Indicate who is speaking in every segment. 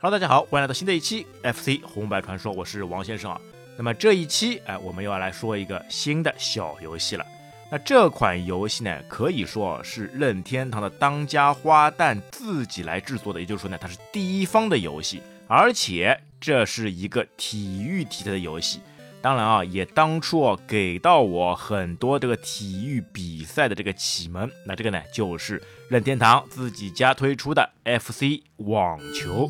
Speaker 1: Hello，大家好，欢迎来到新的一期 FC 红白传说，我是王先生啊。那么这一期，哎，我们又要来说一个新的小游戏了。那这款游戏呢，可以说是任天堂的当家花旦自己来制作的，也就是说呢，它是第一方的游戏，而且这是一个体育题材的游戏。当然啊，也当初啊给到我很多这个体育比赛的这个启蒙。那这个呢，就是任天堂自己家推出的 FC 网球。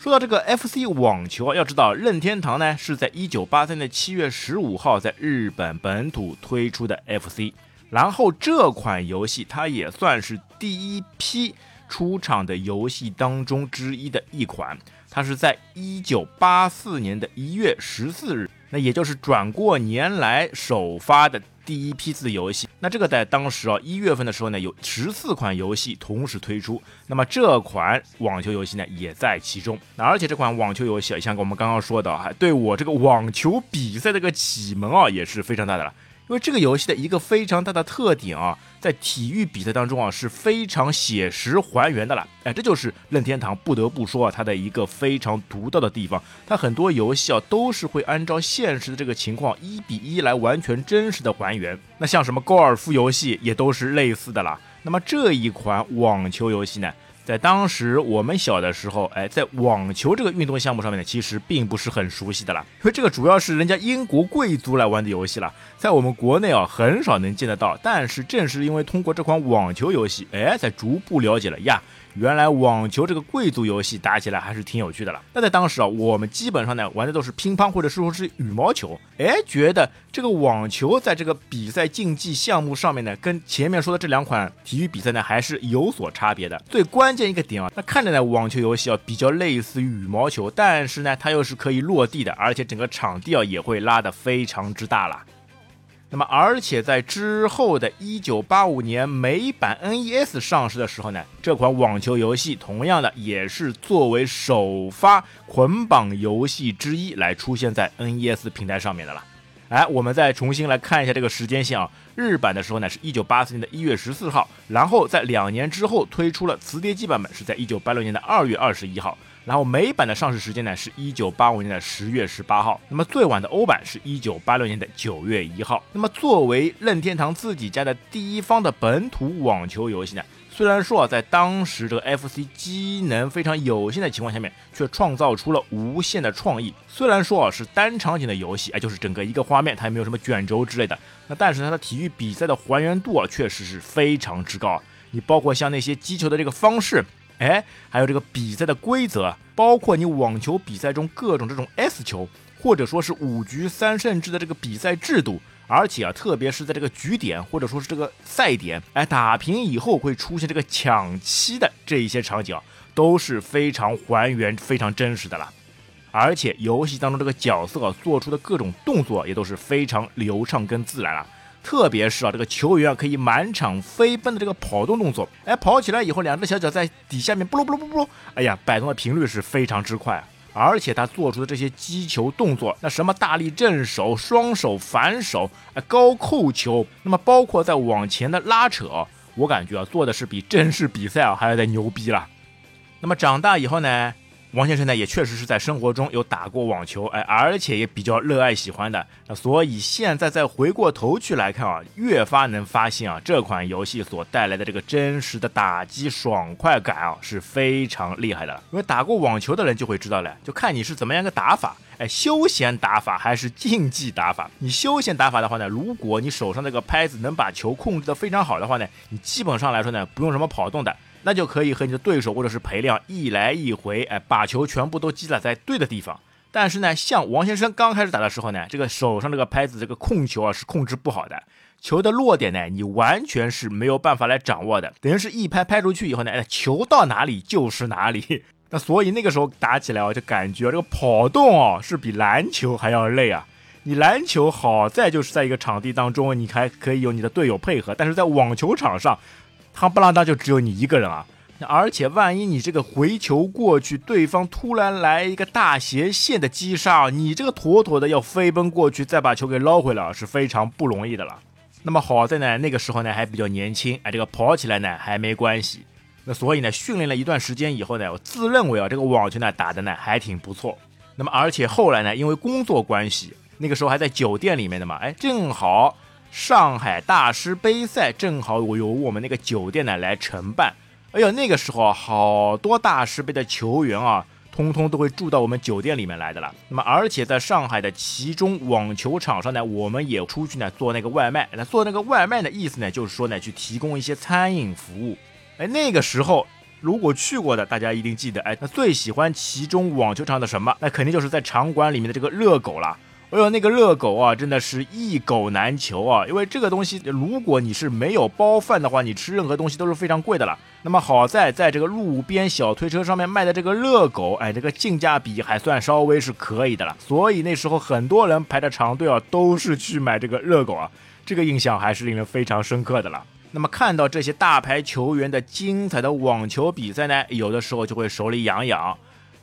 Speaker 1: 说到这个 FC 网球，要知道任天堂呢是在一九八三年七月十五号在日本本土推出的 FC。然后这款游戏它也算是第一批出场的游戏当中之一的一款，它是在一九八四年的一月十四日，那也就是转过年来首发的第一批次游戏。那这个在当时啊一月份的时候呢，有十四款游戏同时推出，那么这款网球游戏呢也在其中。那而且这款网球游戏像我们刚刚说的，还对我这个网球比赛这个启蒙啊也是非常大的了。因为这个游戏的一个非常大的特点啊，在体育比赛当中啊是非常写实还原的了。哎，这就是任天堂不得不说啊它的一个非常独到的地方。它很多游戏啊都是会按照现实的这个情况一比一来完全真实的还原。那像什么高尔夫游戏也都是类似的啦。那么这一款网球游戏呢？在当时我们小的时候，哎，在网球这个运动项目上面呢，其实并不是很熟悉的啦，因为这个主要是人家英国贵族来玩的游戏了，在我们国内啊很少能见得到。但是正是因为通过这款网球游戏，哎，才逐步了解了呀。原来网球这个贵族游戏打起来还是挺有趣的了。那在当时啊，我们基本上呢玩的都是乒乓或者说是羽毛球。哎，觉得这个网球在这个比赛竞技项目上面呢，跟前面说的这两款体育比赛呢还是有所差别的。最关键一个点啊，那看着呢网球游戏啊比较类似于羽毛球，但是呢它又是可以落地的，而且整个场地啊也会拉得非常之大了。那么，而且在之后的1985年美版 NES 上市的时候呢，这款网球游戏同样的也是作为首发捆绑游戏之一来出现在 NES 平台上面的了。哎，我们再重新来看一下这个时间线啊，日版的时候呢是一九八四年的一月十四号，然后在两年之后推出了磁碟机版本，是在一九八六年的二月二十一号。然后美版的上市时间呢是一九八五年的十月十八号，那么最晚的欧版是一九八六年的九月一号。那么作为任天堂自己家的第一方的本土网球游戏呢，虽然说啊在当时这个 FC 机能非常有限的情况下面，却创造出了无限的创意。虽然说啊是单场景的游戏，哎就是整个一个画面，它也没有什么卷轴之类的，那但是它的体育比赛的还原度啊确实是非常之高啊。你包括像那些击球的这个方式。哎，还有这个比赛的规则，包括你网球比赛中各种这种 S 球，或者说是五局三胜制的这个比赛制度，而且啊，特别是在这个局点或者说是这个赛点，哎，打平以后会出现这个抢七的这一些场景，都是非常还原、非常真实的了。而且游戏当中这个角色做出的各种动作也都是非常流畅跟自然了。特别是啊，这个球员啊可以满场飞奔的这个跑动动作，哎，跑起来以后，两只小脚在底下面不噜不噜不噜，哎呀，摆动的频率是非常之快。而且他做出的这些击球动作，那什么大力正手、双手反手、哎高扣球，那么包括在往前的拉扯，我感觉啊做的是比正式比赛啊还要再牛逼了。那么长大以后呢？王先生呢，也确实是在生活中有打过网球，哎，而且也比较热爱喜欢的。那所以现在再回过头去来看啊，越发能发现啊，这款游戏所带来的这个真实的打击爽快感啊，是非常厉害的。因为打过网球的人就会知道了，就看你是怎么样个打法，哎，休闲打法还是竞技打法。你休闲打法的话呢，如果你手上这个拍子能把球控制的非常好的话呢，你基本上来说呢，不用什么跑动的。那就可以和你的对手或者是陪练一来一回，哎，把球全部都击打在对的地方。但是呢，像王先生刚开始打的时候呢，这个手上这个拍子这个控球啊是控制不好的，球的落点呢你完全是没有办法来掌握的，等于是一拍拍出去以后呢，哎，球到哪里就是哪里。那所以那个时候打起来啊，就感觉这个跑动哦是比篮球还要累啊。你篮球好在就是在一个场地当中，你还可以有你的队友配合，但是在网球场上，他不拉当就只有你一个人啊！而且万一你这个回球过去，对方突然来一个大斜线的击杀，你这个妥妥的要飞奔过去再把球给捞回来，是非常不容易的了。那么好在呢，那个时候呢还比较年轻，哎，这个跑起来呢还没关系。那所以呢，训练了一段时间以后呢，我自认为啊，这个网球呢打的呢还挺不错。那么而且后来呢，因为工作关系，那个时候还在酒店里面的嘛，哎，正好上海大师杯赛正好我由我们那个酒店呢来承办。哎呦，那个时候好多大师杯的球员啊，通通都会住到我们酒店里面来的了。那么，而且在上海的其中网球场上呢，我们也出去呢做那个外卖。那做那个外卖的意思呢，就是说呢，去提供一些餐饮服务。哎，那个时候如果去过的，大家一定记得，哎，那最喜欢其中网球场的什么？那肯定就是在场馆里面的这个热狗了。哎呦，那个热狗啊，真的是一狗难求啊！因为这个东西，如果你是没有包饭的话，你吃任何东西都是非常贵的了。那么好在，在这个路边小推车上面卖的这个热狗，哎，这个性价比还算稍微是可以的了。所以那时候很多人排着长队啊，都是去买这个热狗啊，这个印象还是令人非常深刻的了。那么看到这些大牌球员的精彩的网球比赛呢，有的时候就会手里痒痒，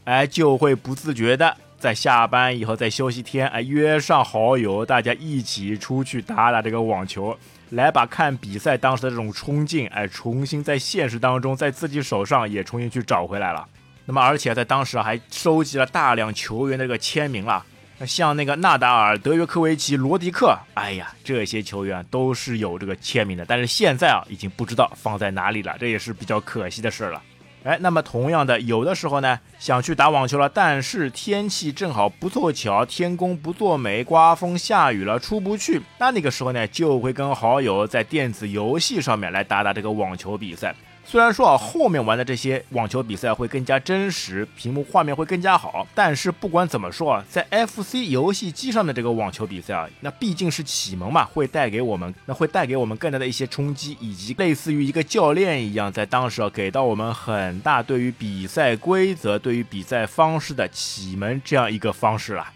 Speaker 1: 哎，就会不自觉的。在下班以后，在休息天，哎，约上好友，大家一起出去打打这个网球，来把看比赛当时的这种冲劲，哎，重新在现实当中，在自己手上也重新去找回来了。那么，而且在当时还收集了大量球员的这个签名了。像那个纳达尔、德约科维奇、罗迪克，哎呀，这些球员都是有这个签名的，但是现在啊，已经不知道放在哪里了，这也是比较可惜的事了。哎，那么同样的，有的时候呢，想去打网球了，但是天气正好不凑巧，天公不作美，刮风下雨了，出不去。那那个时候呢，就会跟好友在电子游戏上面来打打这个网球比赛。虽然说啊，后面玩的这些网球比赛会更加真实，屏幕画面会更加好，但是不管怎么说啊，在 FC 游戏机上的这个网球比赛啊，那毕竟是启蒙嘛，会带给我们，那会带给我们更大的一些冲击，以及类似于一个教练一样，在当时啊，给到我们很大对于比赛规则、对于比赛方式的启蒙这样一个方式了。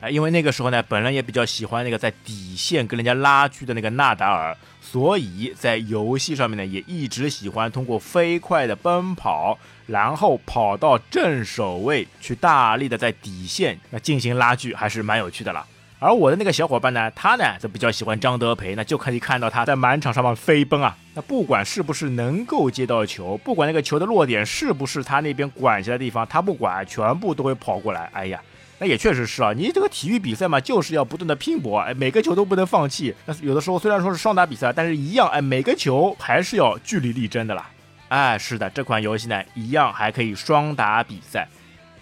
Speaker 1: 哎，因为那个时候呢，本人也比较喜欢那个在底线跟人家拉锯的那个纳达尔，所以在游戏上面呢，也一直喜欢通过飞快的奔跑，然后跑到正手位去大力的在底线那进行拉锯，还是蛮有趣的了。而我的那个小伙伴呢，他呢则比较喜欢张德培，那就可以看到他在满场上面飞奔啊，那不管是不是能够接到球，不管那个球的落点是不是他那边管辖的地方，他不管，全部都会跑过来。哎呀！那也确实是啊，你这个体育比赛嘛，就是要不断的拼搏，哎，每个球都不能放弃。那有的时候虽然说是双打比赛，但是一样，哎，每个球还是要据理力争的啦。哎，是的，这款游戏呢，一样还可以双打比赛。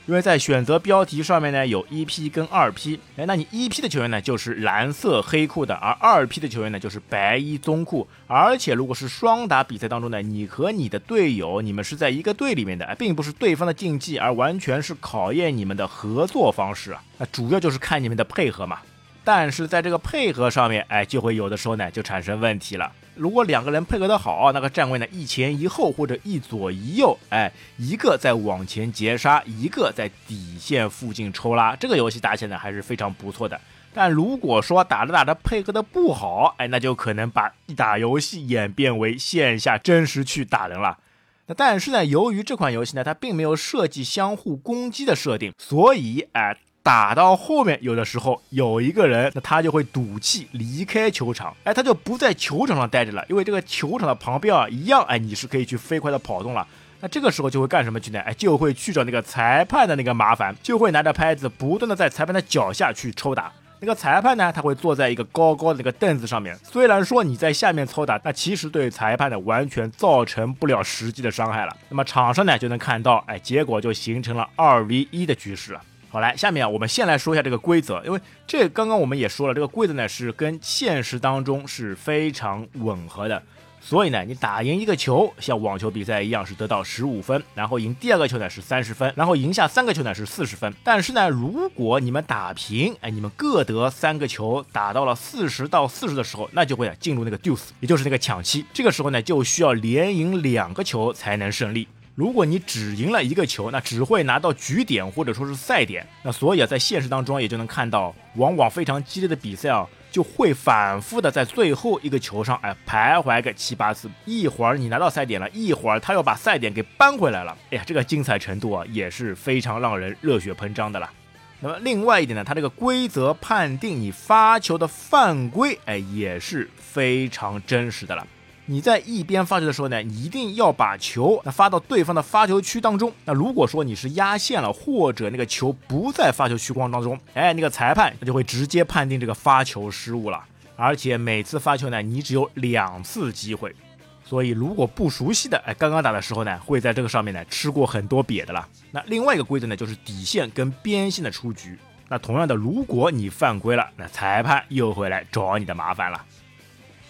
Speaker 1: 因为在选择标题上面呢，有一 P 跟二 P，哎，那你一 P 的球员呢就是蓝色黑裤的，而二 P 的球员呢就是白衣棕裤。而且如果是双打比赛当中呢，你和你的队友，你们是在一个队里面的，并不是对方的竞技，而完全是考验你们的合作方式啊。那主要就是看你们的配合嘛。但是在这个配合上面，哎，就会有的时候呢就产生问题了。如果两个人配合的好，那个站位呢一前一后或者一左一右，哎，一个在往前截杀，一个在底线附近抽拉，这个游戏打起来还是非常不错的。但如果说打着打着配合的不好，哎，那就可能把一打游戏演变为线下真实去打人了。那但是呢，由于这款游戏呢，它并没有设计相互攻击的设定，所以哎。打到后面，有的时候有一个人，那他就会赌气离开球场，哎，他就不在球场上待着了，因为这个球场的旁边啊，一样，哎，你是可以去飞快的跑动了。那这个时候就会干什么去呢？哎，就会去找那个裁判的那个麻烦，就会拿着拍子不断的在裁判的脚下去抽打。那个裁判呢，他会坐在一个高高的那个凳子上面，虽然说你在下面抽打，那其实对裁判呢完全造成不了实际的伤害了。那么场上呢就能看到，哎，结果就形成了二 v 一的局势了。好，来，下面啊，我们先来说一下这个规则，因为这刚刚我们也说了，这个规则呢是跟现实当中是非常吻合的，所以呢，你打赢一个球，像网球比赛一样是得到十五分，然后赢第二个球呢是三十分，然后赢下三个球呢是四十分。但是呢，如果你们打平，哎，你们各得三个球，打到了四十到四十的时候，那就会进入那个 deuce，也就是那个抢七，这个时候呢就需要连赢两个球才能胜利。如果你只赢了一个球，那只会拿到局点或者说是赛点。那所以啊，在现实当中也就能看到，往往非常激烈的比赛啊，就会反复的在最后一个球上哎徘徊个七八次。一会儿你拿到赛点了，一会儿他又把赛点给扳回来了。哎呀，这个精彩程度啊也是非常让人热血喷张的了。那么另外一点呢，它这个规则判定你发球的犯规，哎，也是非常真实的了。你在一边发球的时候呢，你一定要把球那发到对方的发球区当中。那如果说你是压线了，或者那个球不在发球区框当中，哎，那个裁判他就会直接判定这个发球失误了。而且每次发球呢，你只有两次机会。所以如果不熟悉的，哎，刚刚打的时候呢，会在这个上面呢吃过很多瘪的了。那另外一个规则呢，就是底线跟边线的出局。那同样的，如果你犯规了，那裁判又会来找你的麻烦了。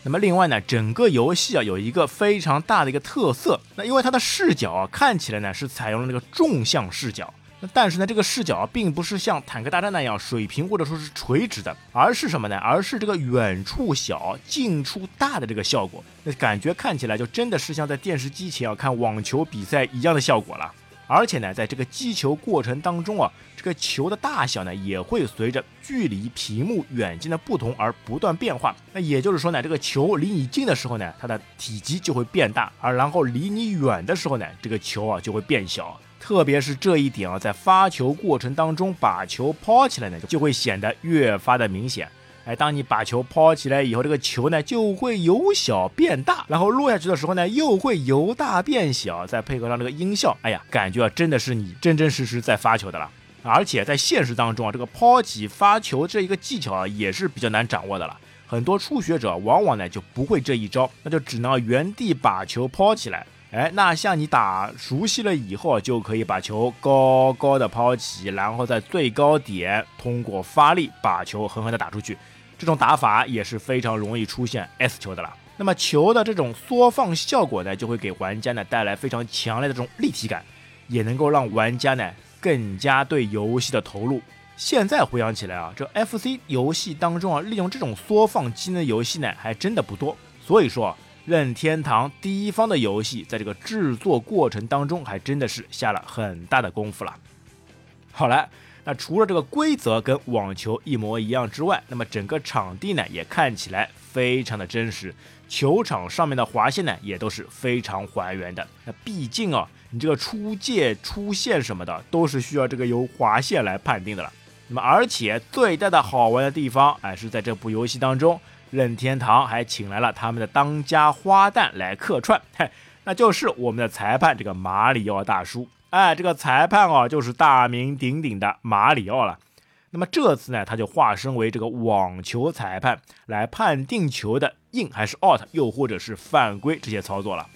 Speaker 1: 那么另外呢，整个游戏啊有一个非常大的一个特色，那因为它的视角啊看起来呢是采用了那个纵向视角，那但是呢这个视角啊并不是像坦克大战那样水平或者说是垂直的，而是什么呢？而是这个远处小近处大的这个效果，那感觉看起来就真的是像在电视机前啊看网球比赛一样的效果了。而且呢，在这个击球过程当中啊，这个球的大小呢也会随着距离屏幕远近的不同而不断变化。那也就是说呢，这个球离你近的时候呢，它的体积就会变大；而然后离你远的时候呢，这个球啊就会变小。特别是这一点啊，在发球过程当中，把球抛起来呢，就会显得越发的明显。哎，当你把球抛起来以后，这个球呢就会由小变大，然后落下去的时候呢又会由大变小，再配合上这个音效，哎呀，感觉啊真的是你真真实实在发球的了。而且在现实当中啊，这个抛起发球这一个技巧啊也是比较难掌握的了。很多初学者往往呢就不会这一招，那就只能原地把球抛起来。哎，那像你打熟悉了以后，就可以把球高高的抛起，然后在最高点通过发力把球狠狠的打出去。这种打法也是非常容易出现 S 球的了。那么球的这种缩放效果呢，就会给玩家呢带来非常强烈的这种立体感，也能够让玩家呢更加对游戏的投入。现在回想起来啊，这 FC 游戏当中啊，利用这种缩放机能的游戏呢还真的不多。所以说，任天堂第一方的游戏在这个制作过程当中还真的是下了很大的功夫了。好了。那除了这个规则跟网球一模一样之外，那么整个场地呢也看起来非常的真实，球场上面的划线呢也都是非常还原的。那毕竟啊，你这个出界、出线什么的都是需要这个由划线来判定的了。那么而且最大的好玩的地方，哎，是在这部游戏当中，任天堂还请来了他们的当家花旦来客串，嘿，那就是我们的裁判这个马里奥大叔。哎，这个裁判哦，就是大名鼎鼎的马里奥了。那么这次呢，他就化身为这个网球裁判，来判定球的 in 还是 out，又或者是犯规这些操作了。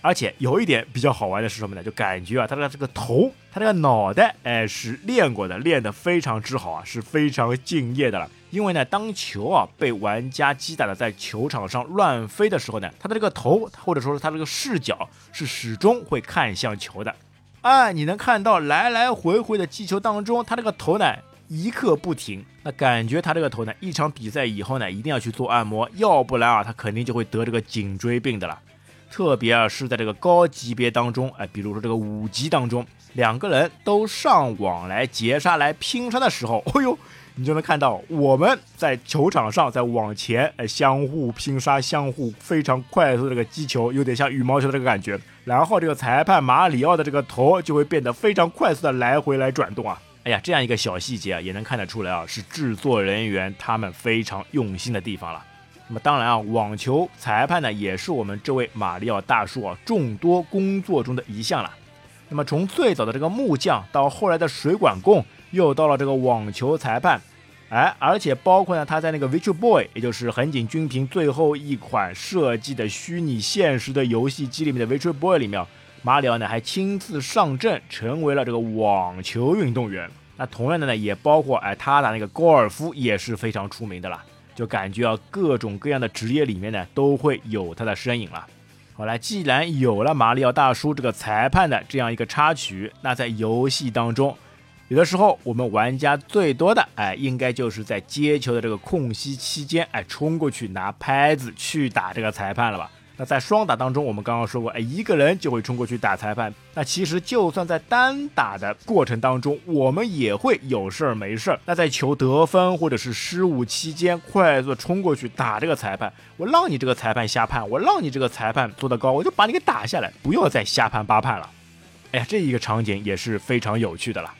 Speaker 1: 而且有一点比较好玩的是什么呢？就感觉啊，他的这个头，他这个脑袋，哎，是练过的，练得非常之好啊，是非常敬业的了。因为呢，当球啊被玩家击打的在球场上乱飞的时候呢，他的这个头，或者说是他这个视角，是始终会看向球的。哎，你能看到来来回回的击球当中，他这个头呢一刻不停，那感觉他这个头呢，一场比赛以后呢，一定要去做按摩，要不然啊，他肯定就会得这个颈椎病的了。特别啊是在这个高级别当中，哎，比如说这个五级当中，两个人都上网来截杀来拼杀的时候，哎呦。你就能看到我们在球场上在往前，哎，相互拼杀，相互非常快速的这个击球，有点像羽毛球的这个感觉。然后这个裁判马里奥的这个头就会变得非常快速的来回来转动啊！哎呀，这样一个小细节啊，也能看得出来啊，是制作人员他们非常用心的地方了。那么当然啊，网球裁判呢，也是我们这位马里奥大叔啊众多工作中的一项了。那么从最早的这个木匠到后来的水管工。又到了这个网球裁判，哎，而且包括呢，他在那个 Virtual Boy，也就是横井军平最后一款设计的虚拟现实的游戏机里面的 Virtual Boy 里面，马里奥呢还亲自上阵，成为了这个网球运动员。那同样的呢，也包括哎，他打那个高尔夫也是非常出名的啦。就感觉啊，各种各样的职业里面呢，都会有他的身影了。好了，既然有了马里奥大叔这个裁判的这样一个插曲，那在游戏当中。有的时候，我们玩家最多的，哎，应该就是在接球的这个空隙期间，哎，冲过去拿拍子去打这个裁判了吧？那在双打当中，我们刚刚说过，哎，一个人就会冲过去打裁判。那其实就算在单打的过程当中，我们也会有事儿没事儿。那在球得分或者是失误期间，快速冲过去打这个裁判，我让你这个裁判瞎判，我让你这个裁判做得高，我就把你给打下来，不要再瞎判八判了。哎呀，这一个场景也是非常有趣的了。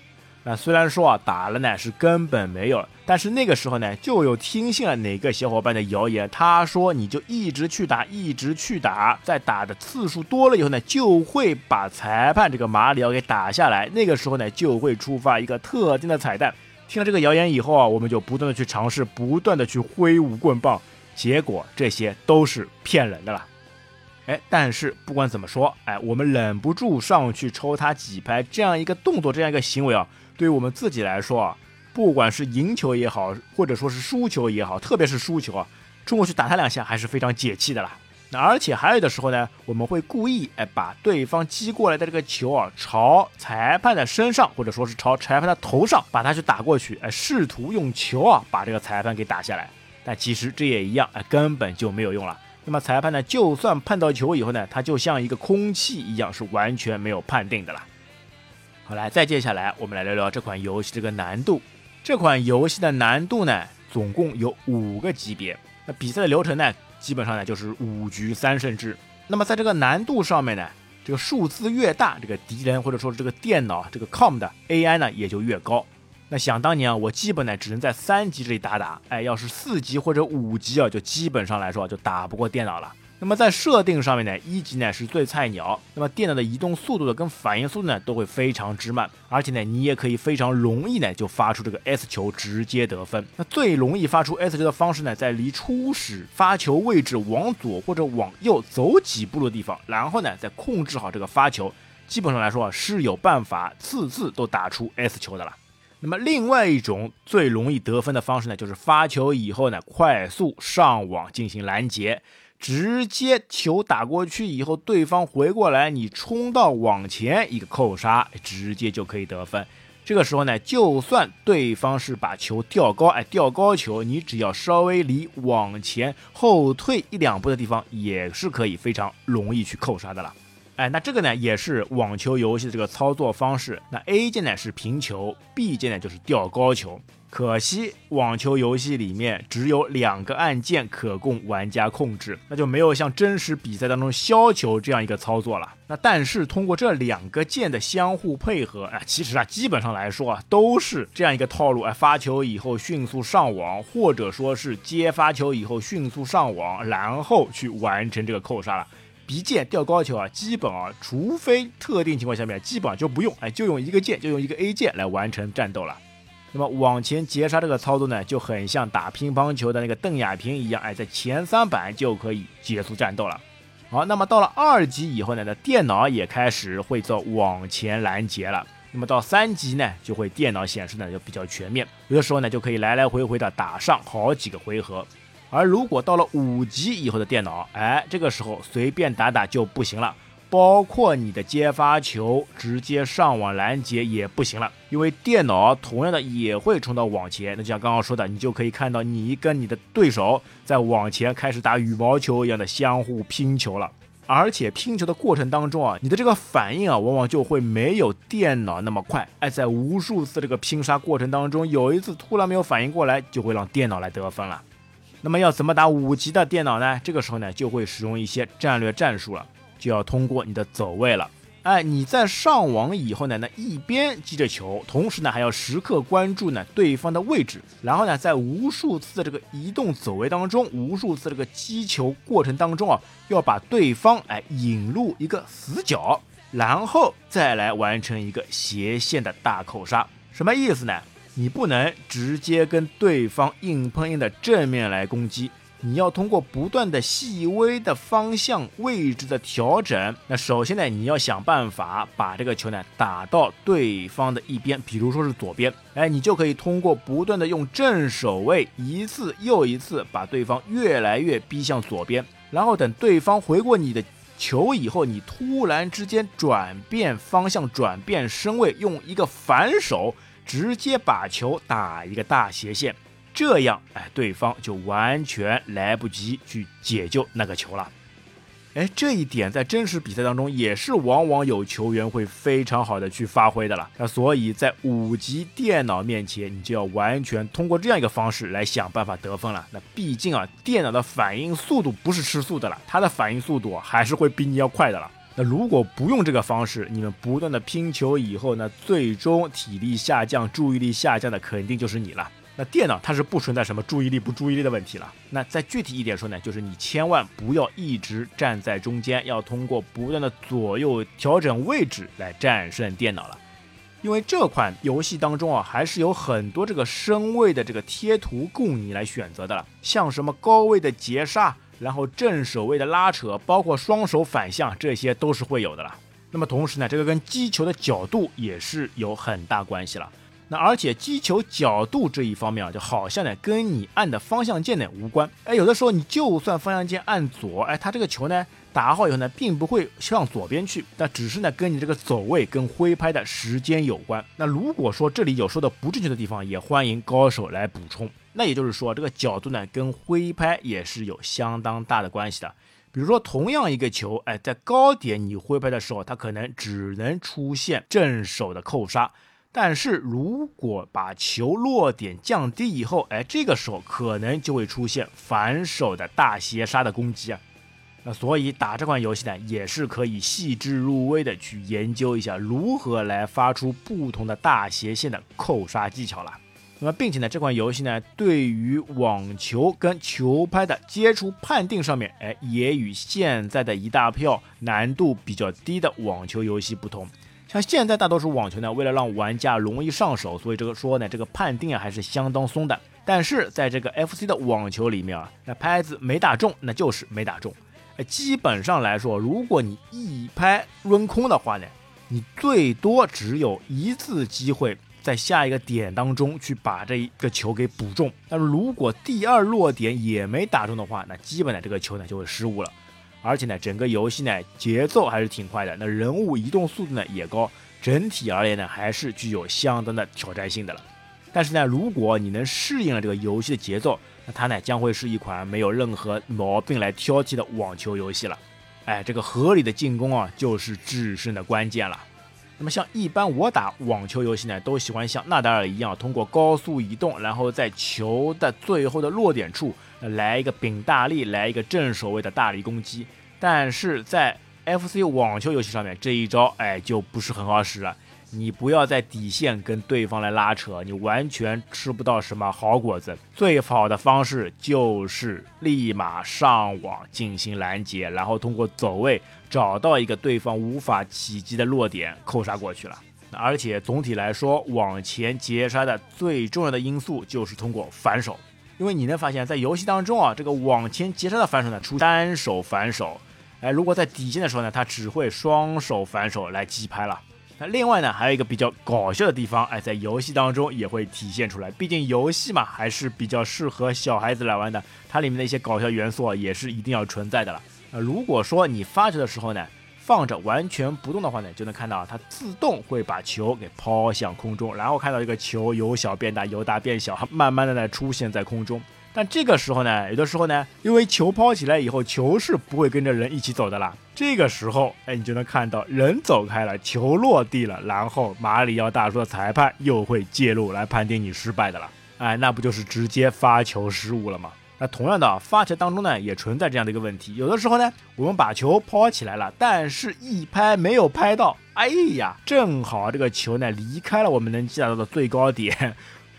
Speaker 1: 那虽然说啊打了呢是根本没有，但是那个时候呢就有听信了哪个小伙伴的谣言，他说你就一直去打，一直去打，在打的次数多了以后呢，就会把裁判这个马里奥给打下来。那个时候呢就会触发一个特定的彩蛋。听了这个谣言以后啊，我们就不断的去尝试，不断的去挥舞棍棒，结果这些都是骗人的了。哎，但是不管怎么说，哎，我们忍不住上去抽他几拍，这样一个动作，这样一个行为啊。对于我们自己来说啊，不管是赢球也好，或者说是输球也好，特别是输球啊，冲过去打他两下还是非常解气的啦。那而且还有的时候呢，我们会故意哎把对方击过来的这个球啊，朝裁判的身上，或者说是朝裁判的头上，把他去打过去，哎，试图用球啊把这个裁判给打下来。但其实这也一样，哎，根本就没有用了。那么裁判呢，就算判到球以后呢，他就像一个空气一样，是完全没有判定的了。好，来，再接下来，我们来聊聊这款游戏这个难度。这款游戏的难度呢，总共有五个级别。那比赛的流程呢，基本上呢就是五局三胜制。那么在这个难度上面呢，这个数字越大，这个敌人或者说是这个电脑这个 com 的 AI 呢也就越高。那想当年啊，我基本呢只能在三级这里打打，哎，要是四级或者五级啊，就基本上来说就打不过电脑了。那么在设定上面呢，一级呢是最菜鸟，那么电脑的移动速度的跟反应速度呢都会非常之慢，而且呢你也可以非常容易呢就发出这个 S 球直接得分。那最容易发出 S 球的方式呢，在离初始发球位置往左或者往右走几步的地方，然后呢再控制好这个发球，基本上来说啊是有办法次次都打出 S 球的了。那么另外一种最容易得分的方式呢，就是发球以后呢快速上网进行拦截。直接球打过去以后，对方回过来，你冲到网前一个扣杀，直接就可以得分。这个时候呢，就算对方是把球吊高，哎，吊高球，你只要稍微离网前后退一两步的地方，也是可以非常容易去扣杀的了。哎，那这个呢，也是网球游戏的这个操作方式。那 A 键呢是平球，B 键呢就是吊高球。可惜网球游戏里面只有两个按键可供玩家控制，那就没有像真实比赛当中削球这样一个操作了。那但是通过这两个键的相互配合，啊，其实啊，基本上来说啊，都是这样一个套路。哎，发球以后迅速上网，或者说是接发球以后迅速上网，然后去完成这个扣杀了。B 键吊高球啊，基本啊，除非特定情况下面，基本上就不用，哎，就用一个键，就用一个 A 键来完成战斗了。那么往前截杀这个操作呢，就很像打乒乓球的那个邓亚萍一样，哎，在前三板就可以结束战斗了。好，那么到了二级以后呢，那电脑也开始会做往前拦截了。那么到三级呢，就会电脑显示呢就比较全面，有的时候呢就可以来来回回的打上好几个回合。而如果到了五级以后的电脑，哎，这个时候随便打打就不行了。包括你的接发球直接上网拦截也不行了，因为电脑同样的也会冲到网前。那就像刚刚说的，你就可以看到你跟你的对手在网前开始打羽毛球一样的相互拼球了。而且拼球的过程当中啊，你的这个反应啊，往往就会没有电脑那么快。哎，在无数次这个拼杀过程当中，有一次突然没有反应过来，就会让电脑来得分了。那么要怎么打五级的电脑呢？这个时候呢，就会使用一些战略战术了。就要通过你的走位了，哎，你在上网以后呢，那一边击着球，同时呢还要时刻关注呢对方的位置，然后呢在无数次的这个移动走位当中，无数次这个击球过程当中啊，要把对方哎引入一个死角，然后再来完成一个斜线的大扣杀。什么意思呢？你不能直接跟对方硬碰硬的正面来攻击。你要通过不断的细微的方向位置的调整，那首先呢，你要想办法把这个球呢打到对方的一边，比如说是左边，哎，你就可以通过不断的用正手位一次又一次把对方越来越逼向左边，然后等对方回过你的球以后，你突然之间转变方向，转变身位，用一个反手直接把球打一个大斜线。这样，哎，对方就完全来不及去解救那个球了。哎，这一点在真实比赛当中也是往往有球员会非常好的去发挥的了。那所以在五级电脑面前，你就要完全通过这样一个方式来想办法得分了。那毕竟啊，电脑的反应速度不是吃素的了，它的反应速度还是会比你要快的了。那如果不用这个方式，你们不断的拼球以后呢，最终体力下降、注意力下降的肯定就是你了。那电脑它是不存在什么注意力不注意力的问题了。那再具体一点说呢，就是你千万不要一直站在中间，要通过不断的左右调整位置来战胜电脑了。因为这款游戏当中啊，还是有很多这个身位的这个贴图供你来选择的了，像什么高位的截杀，然后正手位的拉扯，包括双手反向，这些都是会有的了。那么同时呢，这个跟击球的角度也是有很大关系了。那而且击球角度这一方面啊，就好像呢跟你按的方向键呢无关。哎，有的时候你就算方向键按左，哎，它这个球呢打好以后呢，并不会向左边去，那只是呢跟你这个走位跟挥拍的时间有关。那如果说这里有说的不正确的地方，也欢迎高手来补充。那也就是说，这个角度呢跟挥拍也是有相当大的关系的。比如说，同样一个球，哎，在高点你挥拍的时候，它可能只能出现正手的扣杀。但是如果把球落点降低以后，哎，这个时候可能就会出现反手的大斜杀的攻击啊。那所以打这款游戏呢，也是可以细致入微的去研究一下如何来发出不同的大斜线的扣杀技巧了。那么，并且呢，这款游戏呢，对于网球跟球拍的接触判定上面，哎，也与现在的一大票难度比较低的网球游戏不同。像现在大多数网球呢，为了让玩家容易上手，所以这个说呢，这个判定啊还是相当松的。但是在这个 FC 的网球里面啊，那拍子没打中，那就是没打中。哎，基本上来说，如果你一拍抡空的话呢，你最多只有一次机会在下一个点当中去把这一个球给补中。但是如果第二落点也没打中的话，那基本的这个球呢就会失误了。而且呢，整个游戏呢节奏还是挺快的，那人物移动速度呢也高，整体而言呢还是具有相当的挑战性的了。但是呢，如果你能适应了这个游戏的节奏，那它呢将会是一款没有任何毛病来挑剔的网球游戏了。哎，这个合理的进攻啊，就是制胜的关键了。那么像一般我打网球游戏呢，都喜欢像纳达尔一样，通过高速移动，然后在球的最后的落点处。来一个丙大力，来一个正手位的大力攻击，但是在 FC 网球游戏上面这一招，哎，就不是很好使了。你不要在底线跟对方来拉扯，你完全吃不到什么好果子。最好的方式就是立马上网进行拦截，然后通过走位找到一个对方无法企及的落点，扣杀过去了。而且总体来说，往前截杀的最重要的因素就是通过反手。因为你能发现，在游戏当中啊，这个往前截杀的反手呢，出单手反手，哎，如果在底线的时候呢，他只会双手反手来击拍了。那另外呢，还有一个比较搞笑的地方，哎，在游戏当中也会体现出来。毕竟游戏嘛，还是比较适合小孩子来玩的，它里面的一些搞笑元素啊也是一定要存在的了。呃，如果说你发球的时候呢，放着完全不动的话呢，就能看到它自动会把球给抛向空中，然后看到这个球由小变大，由大变小，慢慢的呢出现在空中。但这个时候呢，有的时候呢，因为球抛起来以后，球是不会跟着人一起走的啦。这个时候，哎，你就能看到人走开了，球落地了，然后马里奥大叔的裁判又会介入来判定你失败的了。哎，那不就是直接发球失误了吗？那同样的发球当中呢，也存在这样的一个问题。有的时候呢，我们把球抛起来了，但是一拍没有拍到，哎呀，正好这个球呢离开了我们能击打到的最高点，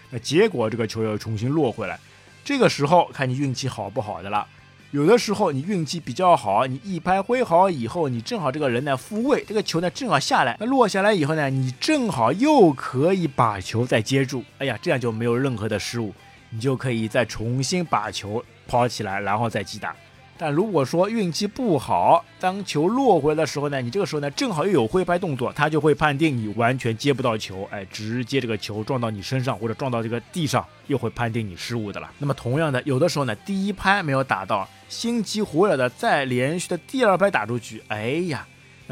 Speaker 1: 那结果这个球又重新落回来。这个时候看你运气好不好的了。有的时候你运气比较好，你一拍挥好以后，你正好这个人呢复位，这个球呢正好下来，那落下来以后呢，你正好又可以把球再接住，哎呀，这样就没有任何的失误。你就可以再重新把球抛起来，然后再击打。但如果说运气不好，当球落回来的时候呢，你这个时候呢正好又有挥拍动作，他就会判定你完全接不到球，哎，直接这个球撞到你身上或者撞到这个地上，又会判定你失误的了。那么同样的，有的时候呢，第一拍没有打到，心急火燎的再连续的第二拍打出去，哎呀。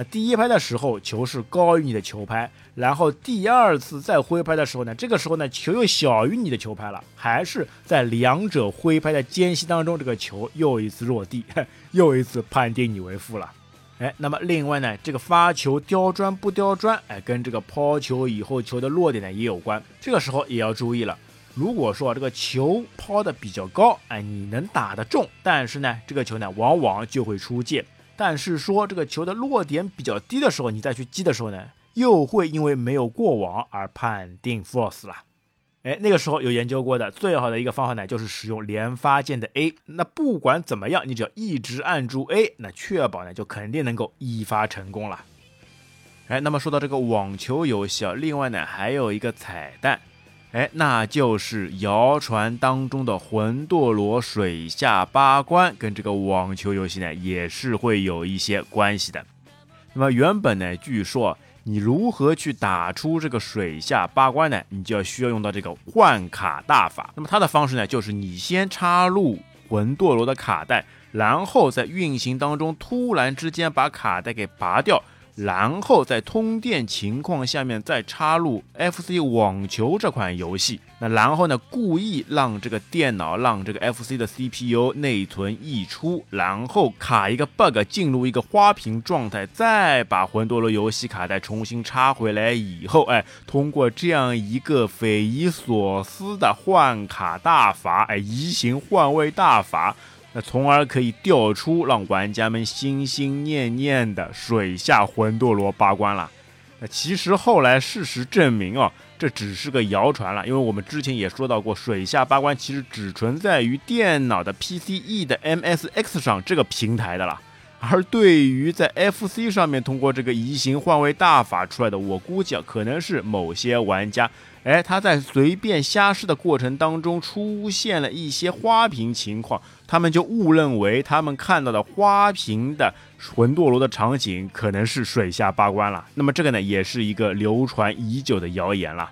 Speaker 1: 第一拍的时候球是高于你的球拍，然后第二次再挥拍的时候呢，这个时候呢球又小于你的球拍了，还是在两者挥拍的间隙当中，这个球又一次落地，又一次判定你为负了。哎，那么另外呢，这个发球刁钻不刁钻，哎，跟这个抛球以后球的落点呢也有关。这个时候也要注意了。如果说这个球抛的比较高，哎，你能打得中，但是呢，这个球呢往往就会出界。但是说这个球的落点比较低的时候，你再去击的时候呢，又会因为没有过网而判定 force 了。哎，那个时候有研究过的，最好的一个方法呢，就是使用连发键的 A。那不管怎么样，你只要一直按住 A，那确保呢就肯定能够一发成功了。哎，那么说到这个网球游戏啊，另外呢还有一个彩蛋，哎，那就是谣传当中的魂斗罗水下八关，跟这个网球游戏呢也是会有一些关系的。那么原本呢，据说。你如何去打出这个水下八关呢？你就要需要用到这个换卡大法。那么它的方式呢，就是你先插入魂斗罗的卡带，然后在运行当中突然之间把卡带给拔掉。然后在通电情况下面再插入 FC 网球这款游戏，那然后呢，故意让这个电脑让这个 FC 的 CPU 内存溢出，然后卡一个 bug 进入一个花屏状态，再把魂斗罗游戏卡带重新插回来以后，哎，通过这样一个匪夷所思的换卡大法，哎，移形换位大法。那从而可以调出让玩家们心心念念的水下魂斗罗八关了。那其实后来事实证明啊，这只是个谣传了，因为我们之前也说到过，水下八关其实只存在于电脑的 PCE 的 MSX 上这个平台的了。而对于在 FC 上面通过这个移形换位大法出来的，我估计啊，可能是某些玩家，哎，他在随便瞎试的过程当中出现了一些花屏情况，他们就误认为他们看到的花瓶的魂斗罗的场景可能是水下八关了。那么这个呢，也是一个流传已久的谣言了。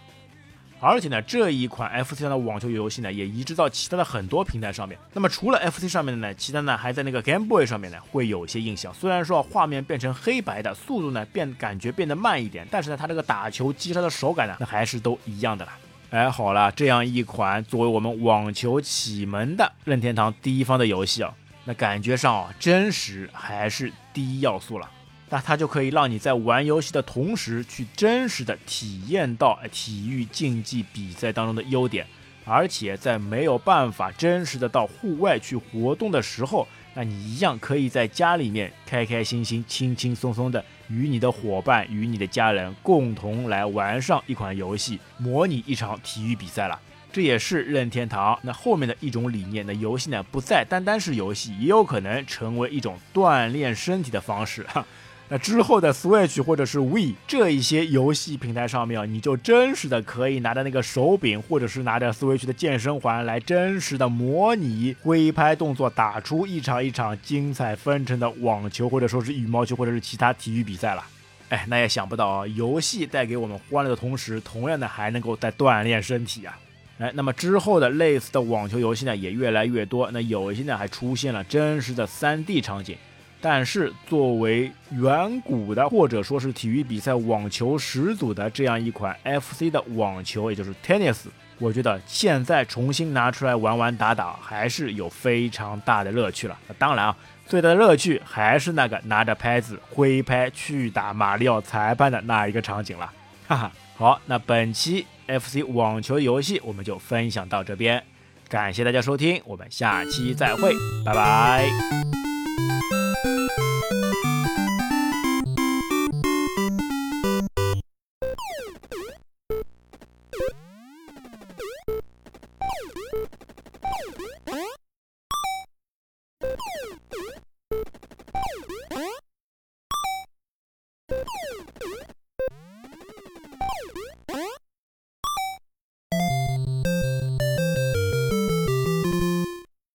Speaker 1: 而且呢，这一款 FC 上的网球游戏呢，也移植到其他的很多平台上面。那么除了 FC 上面的呢，其他呢还在那个 Game Boy 上面呢，会有一些印象。虽然说画面变成黑白的，速度呢变感觉变得慢一点，但是呢，它这个打球击杀的手感呢，那还是都一样的啦。哎，好了，这样一款作为我们网球启蒙的任天堂第一方的游戏啊，那感觉上啊，真实还是第一要素了。那它就可以让你在玩游戏的同时，去真实的体验到体育竞技比赛当中的优点，而且在没有办法真实的到户外去活动的时候，那你一样可以在家里面开开心心、轻轻松松的与你的伙伴、与你的家人共同来玩上一款游戏，模拟一场体育比赛了。这也是任天堂那后面的一种理念。那游戏呢，不再单单是游戏，也有可能成为一种锻炼身体的方式。哈。那之后的 Switch 或者是 Wii 这一些游戏平台上面，你就真实的可以拿着那个手柄，或者是拿着 Switch 的健身环来真实的模拟挥拍动作，打出一场一场精彩纷呈的网球，或者说是羽毛球，或者是其他体育比赛了。哎，那也想不到啊，游戏带给我们欢乐的同时，同样的还能够在锻炼身体啊。哎，那么之后的类似的网球游戏呢，也越来越多。那有一些呢，还出现了真实的 3D 场景。但是作为远古的或者说是体育比赛网球始祖的这样一款 FC 的网球，也就是 Tennis，我觉得现在重新拿出来玩玩打打，还是有非常大的乐趣了。当然啊，最大的乐趣还是那个拿着拍子挥拍去打马里奥裁判的那一个场景了。哈哈，好，那本期 FC 网球游戏我们就分享到这边，感谢大家收听，我们下期再会，拜拜。